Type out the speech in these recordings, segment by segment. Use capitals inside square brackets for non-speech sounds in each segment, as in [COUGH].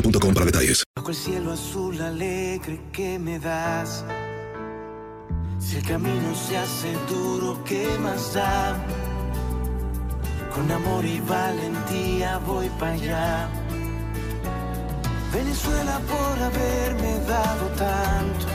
boostmobile.com para detalles. Bajo el cielo azul alegre que me das. Si el camino se hace duro, ¿qué más da? Con amor y valentía voy para allá. Venezuela por haberme dado tanto.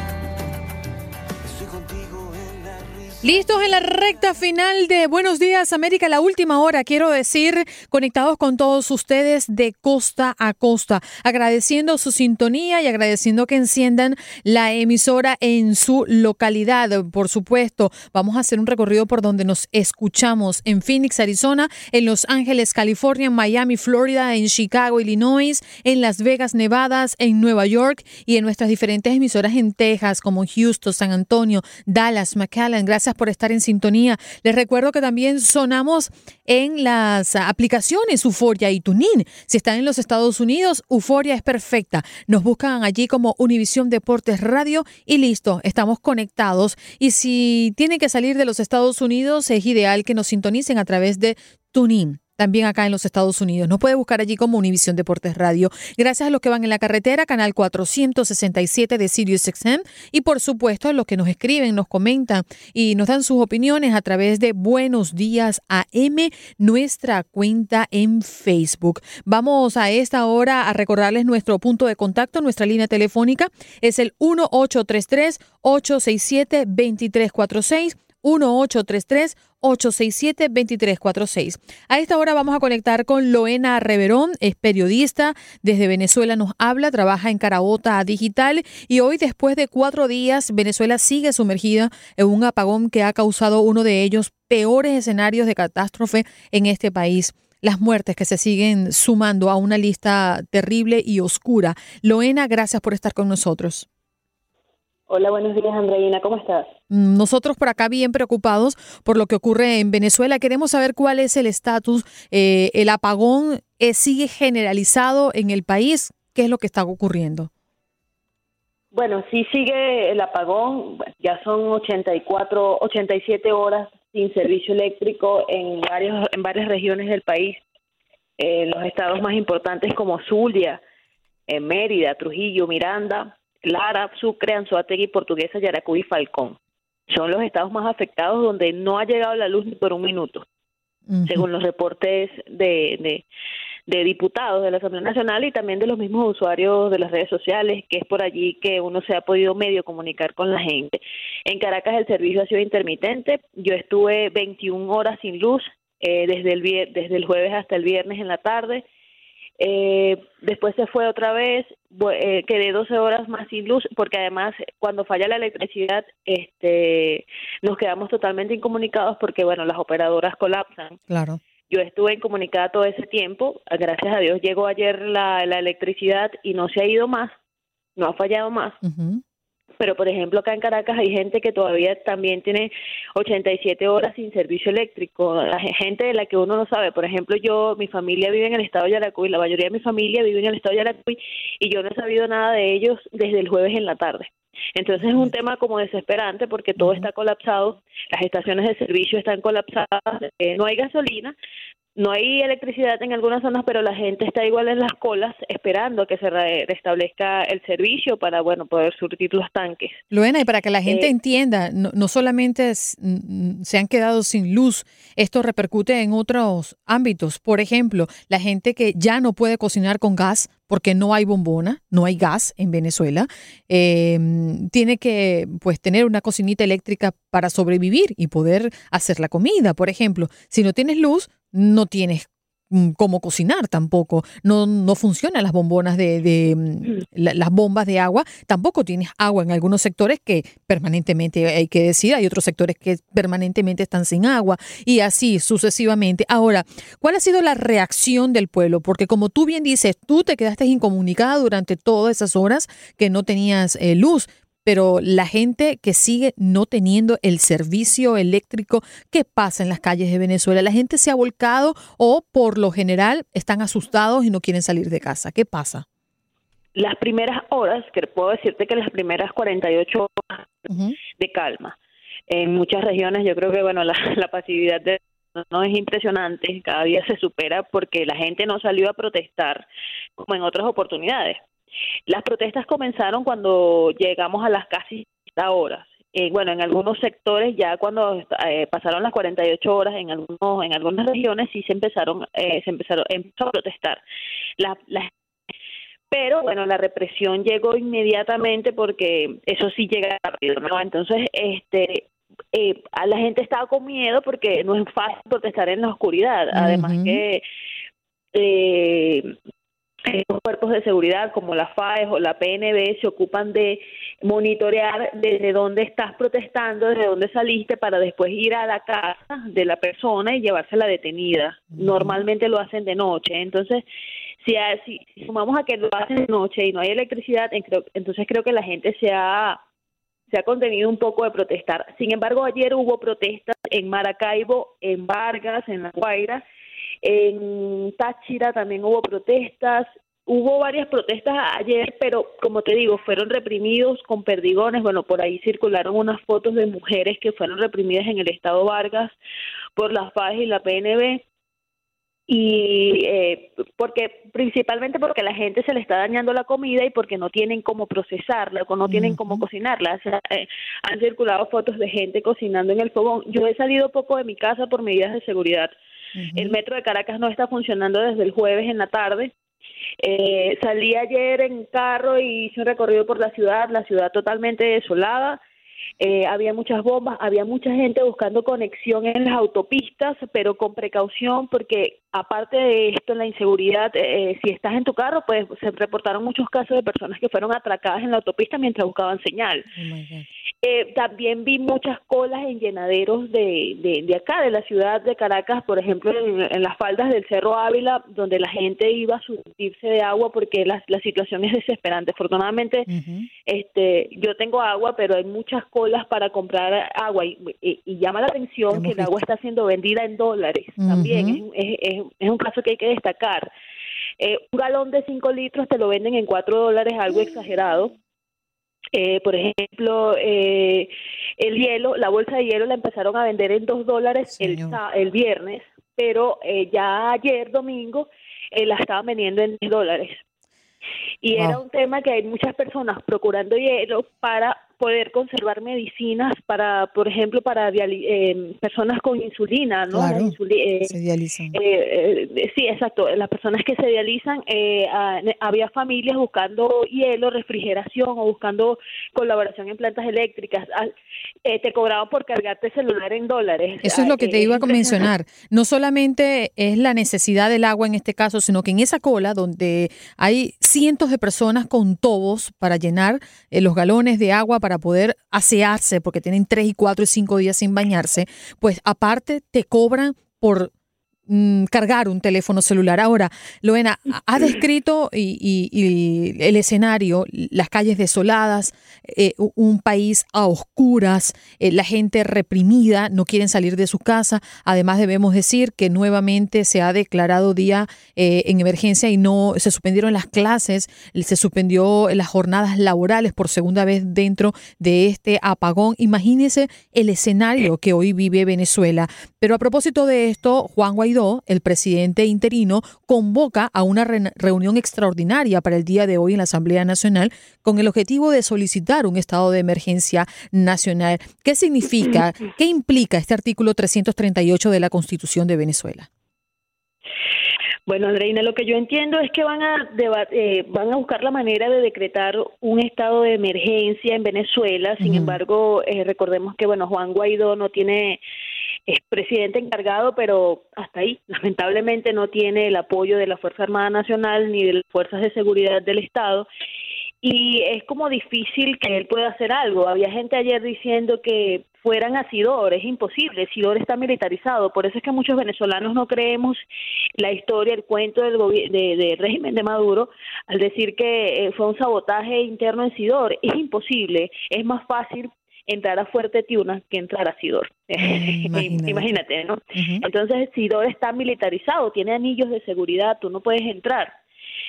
Listos en la recta final de Buenos Días América, la última hora, quiero decir, conectados con todos ustedes de costa a costa, agradeciendo su sintonía y agradeciendo que enciendan la emisora en su localidad. Por supuesto, vamos a hacer un recorrido por donde nos escuchamos en Phoenix, Arizona, en Los Ángeles, California, en Miami, Florida, en Chicago, Illinois, en Las Vegas, Nevada, en Nueva York y en nuestras diferentes emisoras en Texas, como Houston, San Antonio, Dallas, McAllen. Gracias por estar en sintonía. Les recuerdo que también sonamos en las aplicaciones Euforia y Tunin. Si están en los Estados Unidos, Euforia es perfecta. Nos buscan allí como Univisión Deportes Radio y listo, estamos conectados. Y si tienen que salir de los Estados Unidos, es ideal que nos sintonicen a través de Tunin también acá en los Estados Unidos. Nos puede buscar allí como Univisión Deportes Radio. Gracias a los que van en la carretera, canal 467 de Sirius XM y por supuesto a los que nos escriben, nos comentan y nos dan sus opiniones a través de Buenos Días AM, nuestra cuenta en Facebook. Vamos a esta hora a recordarles nuestro punto de contacto, nuestra línea telefónica es el 1833 867 2346 1833-867-2346. A esta hora vamos a conectar con Loena Reverón, es periodista, desde Venezuela nos habla, trabaja en Carabota Digital y hoy después de cuatro días Venezuela sigue sumergida en un apagón que ha causado uno de ellos peores escenarios de catástrofe en este país las muertes que se siguen sumando a una lista terrible y oscura. Loena, gracias por estar con nosotros. Hola, buenos días, Andreina. ¿Cómo estás? Nosotros por acá bien preocupados por lo que ocurre en Venezuela. Queremos saber cuál es el estatus. Eh, ¿El apagón eh, sigue generalizado en el país? ¿Qué es lo que está ocurriendo? Bueno, sí sigue el apagón. Ya son 84, 87 horas sin servicio eléctrico en, varios, en varias regiones del país. En los estados más importantes como Zulia, en Mérida, Trujillo, Miranda, Lara, Sucre, Anzoátegui, Portuguesa, Yaracuy y Falcón. Son los estados más afectados donde no ha llegado la luz ni por un minuto, según los reportes de, de, de, diputados de la Asamblea Nacional y también de los mismos usuarios de las redes sociales, que es por allí que uno se ha podido medio comunicar con la gente. En Caracas el servicio ha sido intermitente. Yo estuve 21 horas sin luz eh, desde, el, desde el jueves hasta el viernes en la tarde. Eh, después se fue otra vez, eh, quedé 12 horas más sin luz, porque además cuando falla la electricidad, este, nos quedamos totalmente incomunicados porque, bueno, las operadoras colapsan. Claro. Yo estuve incomunicada todo ese tiempo, gracias a Dios llegó ayer la, la electricidad y no se ha ido más, no ha fallado más. Pero, por ejemplo, acá en Caracas hay gente que todavía también tiene 87 horas sin servicio eléctrico. La gente de la que uno no sabe. Por ejemplo, yo, mi familia vive en el estado de Yaracuy, la mayoría de mi familia vive en el estado de Yaracuy y yo no he sabido nada de ellos desde el jueves en la tarde. Entonces es un tema como desesperante porque todo está colapsado, las estaciones de servicio están colapsadas, eh, no hay gasolina, no hay electricidad en algunas zonas, pero la gente está igual en las colas esperando que se restablezca el servicio para, bueno, poder surtir los tanques. Luena, y para que la gente Eh, entienda, no, no solamente es- mm, se han quedado sin luz, esto repercute en otros ámbitos. Por ejemplo, la gente que ya no puede cocinar con gas porque no hay bombona, no hay gas en Venezuela, eh, tiene que pues tener una cocinita eléctrica para sobrevivir y poder hacer la comida. Por ejemplo, si no tienes luz, no tienes cómo cocinar tampoco. No, no funcionan las bombonas de, de, mm, la- las bombas de agua. Tampoco tienes agua en algunos sectores que permanentemente hay que decir, hay otros sectores que permanentemente están sin agua y así sucesivamente. Ahora, ¿cuál ha sido la reacción del pueblo? Porque como tú bien dices, tú te quedaste incomunicada durante todas esas horas que no tenías eh, luz. Pero la gente que sigue no teniendo el servicio eléctrico, ¿qué pasa en las calles de Venezuela? ¿La gente se ha volcado o por lo general están asustados y no quieren salir de casa? ¿Qué pasa? Las primeras horas, que puedo decirte que las primeras 48 horas de calma. En muchas regiones yo creo que bueno [LAUGHS] la, la pasividad de no es impresionante, cada día se supera porque la gente no salió a protestar como en otras oportunidades. Las protestas comenzaron cuando llegamos a las casi 60 horas. Eh, bueno, en algunos sectores ya cuando eh, pasaron las 48 horas, en algunos en algunas regiones sí se empezaron eh, se empezaron empezó a protestar. La, la pero bueno, la represión llegó inmediatamente porque eso sí llega rápido, ¿no? Entonces, este, eh, a la gente estaba con miedo porque no es fácil protestar en la oscuridad. Además que eh, eh, los cuerpos de seguridad como la FAES o la PNB se ocupan de monitorear desde dónde estás protestando, desde dónde saliste, para después ir a la casa de la persona y llevársela detenida. Normalmente lo hacen de noche. Entonces, si, si, si sumamos a que lo hacen de noche y no hay electricidad, entonces creo que la gente se ha se ha contenido un poco de protestar. Sin embargo, ayer hubo protestas en Maracaibo, en Vargas, en La Guaira, en Táchira también hubo protestas. Hubo varias protestas ayer, pero como te digo, fueron reprimidos con perdigones. Bueno, por ahí circularon unas fotos de mujeres que fueron reprimidas en el estado Vargas por las FAES y la PNB y eh, porque principalmente porque la gente se le está dañando la comida y porque no tienen cómo procesarla o no tienen cómo cocinarla. O sea, eh, han circulado fotos de gente cocinando en el fogón. Yo he salido poco de mi casa por medidas de seguridad. El metro de Caracas no está funcionando desde el jueves en la tarde. Eh, salí ayer en carro y hice un recorrido por la ciudad, la ciudad totalmente desolada. Eh, había muchas bombas, había mucha gente buscando conexión en las autopistas, pero con precaución porque aparte de esto, la inseguridad, eh, si estás en tu carro, pues se reportaron muchos casos de personas que fueron atracadas en la autopista mientras buscaban señal. Eh, también vi muchas colas en llenaderos de, de, de acá, de la ciudad de Caracas, por ejemplo, en, en las faldas del Cerro Ávila, donde la gente iba a surtirse de agua porque la, la situación es desesperante. Afortunadamente, este, yo tengo agua, pero hay muchas colas para comprar agua y, y- y llama la atención que el agua está siendo vendida en dólares. También es, es, es- un caso que hay que destacar. Eh, un galón de 5 litros te lo venden en 4 dólares, algo exagerado. Eh, por ejemplo, eh, el hielo, la bolsa de hielo la empezaron a vender en 2 dólares el, el viernes, pero eh, ya ayer domingo eh, la estaban vendiendo en 10 dólares. Y era un tema que hay muchas personas procurando hielo para poder conservar medicinas para, por ejemplo, para eh, personas con insulina, ¿no? Claro, insuli- eh, se dializan. eh, eh, sí, exacto. Las personas que se dializan, eh, ah, había familias buscando hielo, refrigeración o buscando colaboración en plantas eléctricas. Ah, eh, te cobraban por cargarte celular en dólares. Eso es Ah, lo que te iba a mencionar. No solamente es la necesidad del agua en este caso, sino que en esa cola donde hay cientos de personas con tobos para llenar los galones de agua para poder asearse, porque tienen tres y cuatro y cinco días sin bañarse, pues aparte te cobran por mm, cargar un teléfono celular. Ahora, Loena, ha descrito y, el escenario, las calles desoladas, eh, un país a oscuras, eh, la gente reprimida, no quieren salir de su casa. Además, debemos decir que nuevamente se ha declarado día eh, en emergencia y no se suspendieron las clases, se suspendió las jornadas laborales por segunda vez dentro de este apagón. Imagínese el escenario que hoy vive Venezuela. Pero a propósito de esto, Juan Guaidó, el presidente interino, convoca a una reunión extraordinaria para el día de hoy en la Asamblea Nacional con el objetivo de solicitar un estado de emergencia nacional. ¿Qué significa, [CLEARS THROAT] qué implica este artículo 338 de la Constitución de Venezuela? Bueno, Andreina, lo que yo entiendo es que van a eh, van a buscar la manera de decretar un estado de emergencia en Venezuela. Sin embargo, eh, recordemos que bueno, Juan Guaidó no tiene es presidente encargado, pero hasta ahí, lamentablemente no tiene el apoyo de la Fuerza Armada Nacional ni de las fuerzas de seguridad del Estado. Y es como difícil que él pueda hacer algo. Había gente ayer diciendo que fueran a Sidor, es imposible, Sidor está militarizado, por eso es que muchos venezolanos no creemos la historia, el cuento del, de, régimen de Maduro al decir que eh, fue un sabotaje interno en Sidor, es imposible, es más fácil entrar a Fuerte Tiuna que entrar a Sidor. [LAUGHS] Imagínate. ¿no? Entonces, Sidor está militarizado, tiene anillos de seguridad, tú no puedes entrar.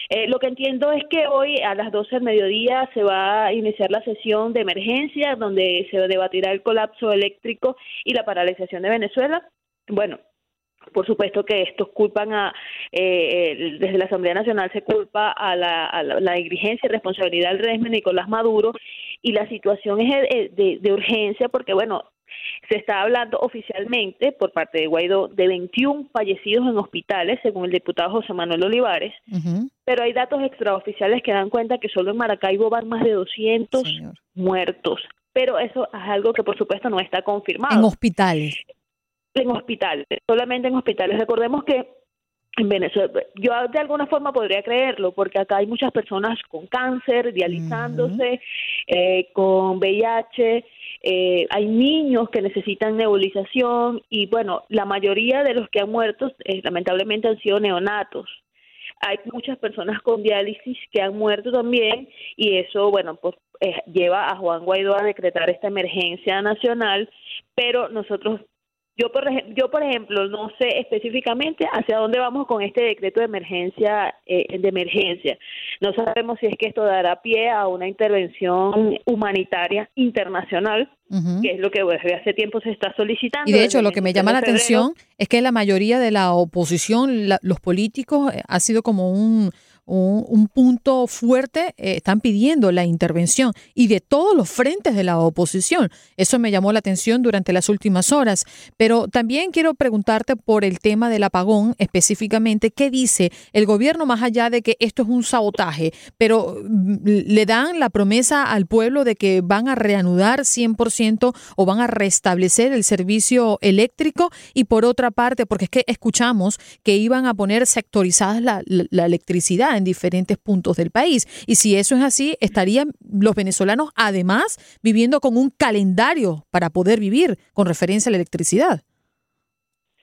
Eh, lo que entiendo es que hoy a las 12 del mediodía se va a iniciar la sesión de emergencia donde se debatirá el colapso eléctrico y la paralización de Venezuela. Bueno, por supuesto que estos culpan a, eh, desde la Asamblea Nacional se culpa a la, a la, negligencia y responsabilidad del régimen Nicolás Maduro y la situación es de, de, urgencia porque, bueno, se está hablando oficialmente por parte de Guaidó de 21 fallecidos en hospitales, según el diputado José Manuel Olivares, pero hay datos extraoficiales que dan cuenta que solo en Maracaibo van más de 200 muertos. Pero eso es algo que, por supuesto, no está confirmado. En hospitales. En hospitales, solamente en hospitales. Recordemos que en Venezuela, yo de alguna forma podría creerlo, porque acá hay muchas personas con cáncer, dializándose, eh, con VIH, eh, hay niños que necesitan nebulización y bueno, la mayoría de los que han muerto eh, lamentablemente han sido neonatos. Hay muchas personas con diálisis que han muerto también y eso, bueno, pues lleva a Juan Guaidó a decretar esta emergencia nacional, pero nosotros yo por, yo, por ejemplo, no sé específicamente hacia dónde vamos con este decreto de emergencia. Eh, de emergencia. No sabemos si es que esto dará pie a una intervención humanitaria internacional, que es lo que desde hace tiempo se está solicitando. Y de hecho, lo que me llama la atención es que la mayoría de la oposición, los políticos, eh, ha sido como un un, punto fuerte, eh, están pidiendo la intervención y de todos los frentes de la oposición. Eso me llamó la atención durante las últimas horas. Pero también quiero preguntarte por el tema del apagón específicamente. ¿Qué dice el gobierno más allá de que esto es un sabotaje? Pero mm, le dan la promesa al pueblo de que van a reanudar 100% o van a restablecer el servicio eléctrico y por otra parte, porque es que escuchamos que iban a poner sectorizadas la electricidad en diferentes puntos del país. Y si eso es así, estarían los venezolanos además viviendo con un calendario para poder vivir con referencia a la electricidad.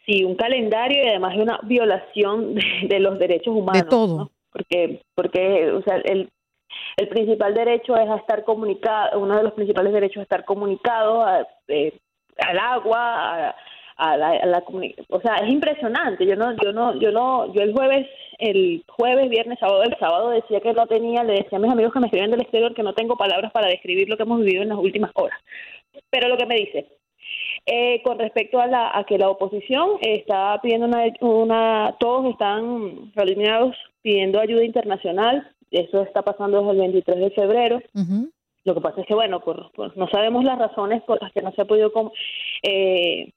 Sí, un calendario y además de una violación de, los derechos humanos. De todo. Porque, porque o sea, el, el principal derecho es a estar comunicado, uno de los principales derechos es estar comunicado eh, al agua, a, a la, a o sea, es impresionante. Yo no, yo no, yo no, yo el jueves, el jueves, viernes, sábado, el sábado decía que no tenía, le decía a mis amigos que me escribían del exterior que no tengo palabras para describir lo que hemos vivido en las últimas horas. Pero lo que me dice, eh, con respecto a, la, a que la oposición está pidiendo una, una, todos están alineados pidiendo ayuda internacional. Eso está pasando desde el 23 de febrero. Lo que pasa es que, bueno, por, no sabemos las razones por las que no se ha podido eh,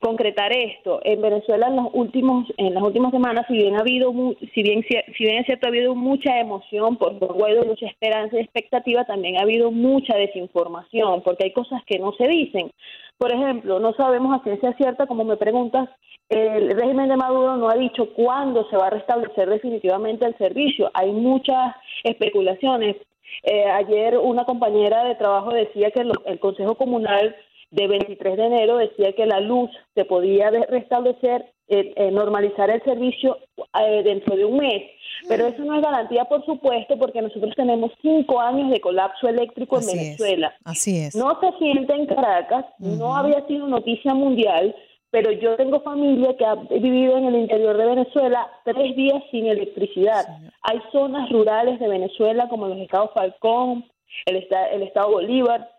concretar esto. En Venezuela en los últimos en las últimas semanas, si bien ha habido si bien si bien es cierto ha habido mucha emoción por Guaidó, mucha esperanza y expectativa, también ha habido mucha desinformación, porque hay cosas que no se dicen. Por ejemplo, no sabemos a ciencia cierta, como me preguntas, el régimen de Maduro no ha dicho cuándo se va a restablecer definitivamente el servicio. Hay muchas especulaciones. Eh, ayer una compañera de trabajo decía que el Consejo Comunal de 23 de enero decía que la luz se podía restablecer eh, eh, normalizar el servicio eh, dentro de un mes. Pero eso no es garantía, por supuesto, porque nosotros tenemos cinco años de colapso eléctrico en Venezuela. Así es. No se siente en Caracas, no había sido noticia mundial, pero yo tengo familia que ha vivido en el interior de Venezuela tres días sin electricidad. Hay zonas rurales de Venezuela como los estados Falcón, el, el estado Bolívar,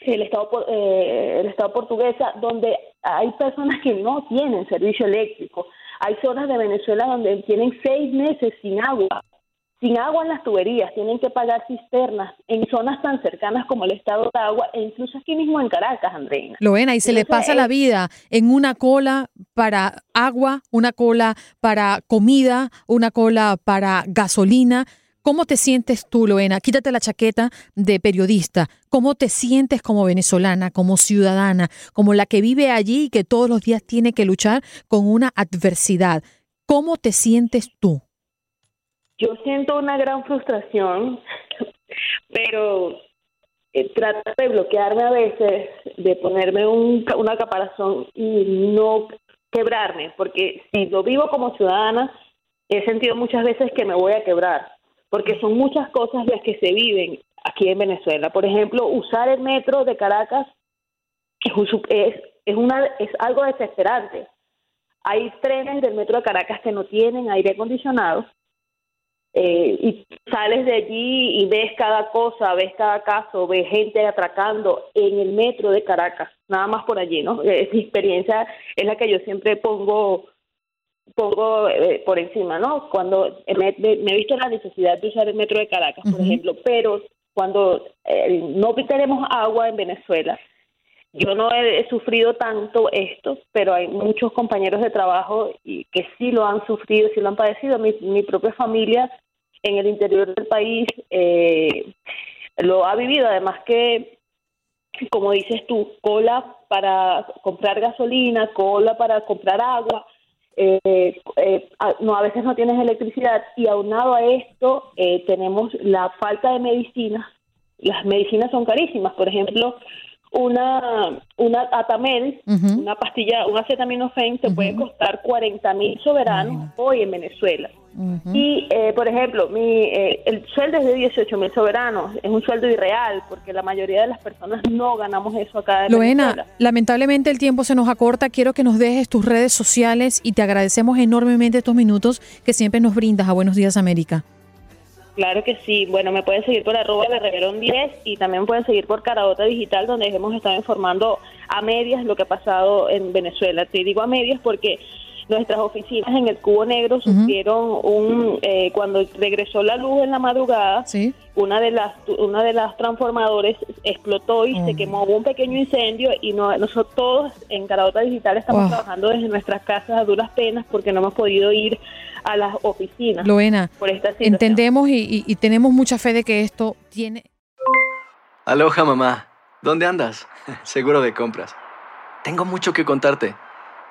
el estado, eh, el estado portuguesa, donde hay personas que no tienen servicio eléctrico. Hay zonas de Venezuela donde tienen seis meses sin agua, sin agua en las tuberías, tienen que pagar cisternas en zonas tan cercanas como el estado de agua e incluso aquí mismo en Caracas, Andreina. Loena, y se le pasa la vida en una cola para agua, una cola para comida, una cola para gasolina. ¿Cómo te sientes tú, Loena? Quítate la chaqueta de periodista. ¿Cómo te sientes como venezolana, como ciudadana, como la que vive allí y que todos los días tiene que luchar con una adversidad? ¿Cómo te sientes tú? Yo siento una gran frustración, pero eh, trato de bloquearme a veces, de ponerme un, una caparazón y no quebrarme, porque si lo vivo como ciudadana, he sentido muchas veces que me voy a quebrar, porque son muchas cosas las que se viven aquí en Venezuela. Por ejemplo, usar el metro de Caracas es, una, es algo desesperante. Hay trenes del metro de Caracas que no tienen aire acondicionado eh, y sales de allí y ves cada cosa, ves cada caso, ves gente atracando en el metro de Caracas, nada más por allí, ¿no? Es mi experiencia, es la que yo siempre pongo pongo eh, por encima, ¿no? Cuando me, he visto la necesidad de usar el metro de Caracas, por ejemplo, pero cuando eh, no tenemos agua en Venezuela, yo no he, sufrido tanto esto, pero hay muchos compañeros de trabajo y que sí lo han sufrido, sí lo han padecido. Mi, mi propia familia en el interior del país eh, lo ha vivido. Además que, como dices tú, cola para comprar gasolina, cola para comprar agua. Eh, eh, no a veces no tienes electricidad y aunado a esto tenemos la falta de medicinas. Las medicinas son carísimas. Por ejemplo una una Atamel, una pastilla, un acetaminofén te puede costar 40 mil soberanos hoy en Venezuela. Y, eh, por ejemplo, mi, eh, el sueldo es de 18 mil soberanos, es un sueldo irreal porque la mayoría de las personas [LAUGHS] no ganamos eso acá en Loena, lamentablemente el tiempo se nos acorta, quiero que nos dejes tus redes sociales y te agradecemos enormemente estos minutos que siempre nos brindas a Buenos Días América. Claro que sí. Bueno, me pueden seguir por arroba de Reverón 10 y también pueden seguir por Caradota Digital, donde hemos estado informando a medias lo que ha pasado en Venezuela. Te digo a medias porque nuestras oficinas en el Cubo Negro sufrieron un eh, cuando regresó la luz en la madrugada una de las una de las transformadores explotó y se quemó hubo un pequeño incendio y no, nosotros todos en Caradota Digital estamos trabajando desde nuestras casas a duras penas porque no hemos podido ir a las oficinas Loena por esta entendemos y, y tenemos mucha fe de que esto tiene Aloha mamá. ¿dónde andas? [LAUGHS] seguro de compras. Tengo mucho que contarte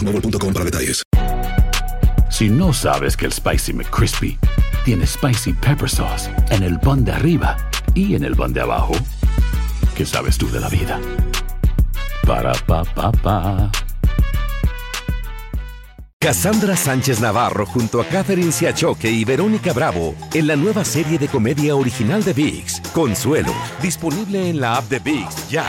para detalles. Si no sabes que el Spicy McCrispy tiene Spicy Pepper Sauce en el pan de arriba y en el pan de abajo, ¿qué sabes tú de la vida? Para, pa, pa, pa. Cassandra Sánchez Navarro junto a Catherine Siachoque y Verónica Bravo en la nueva serie de comedia original de Vix, Consuelo, disponible en la app de Vix ya.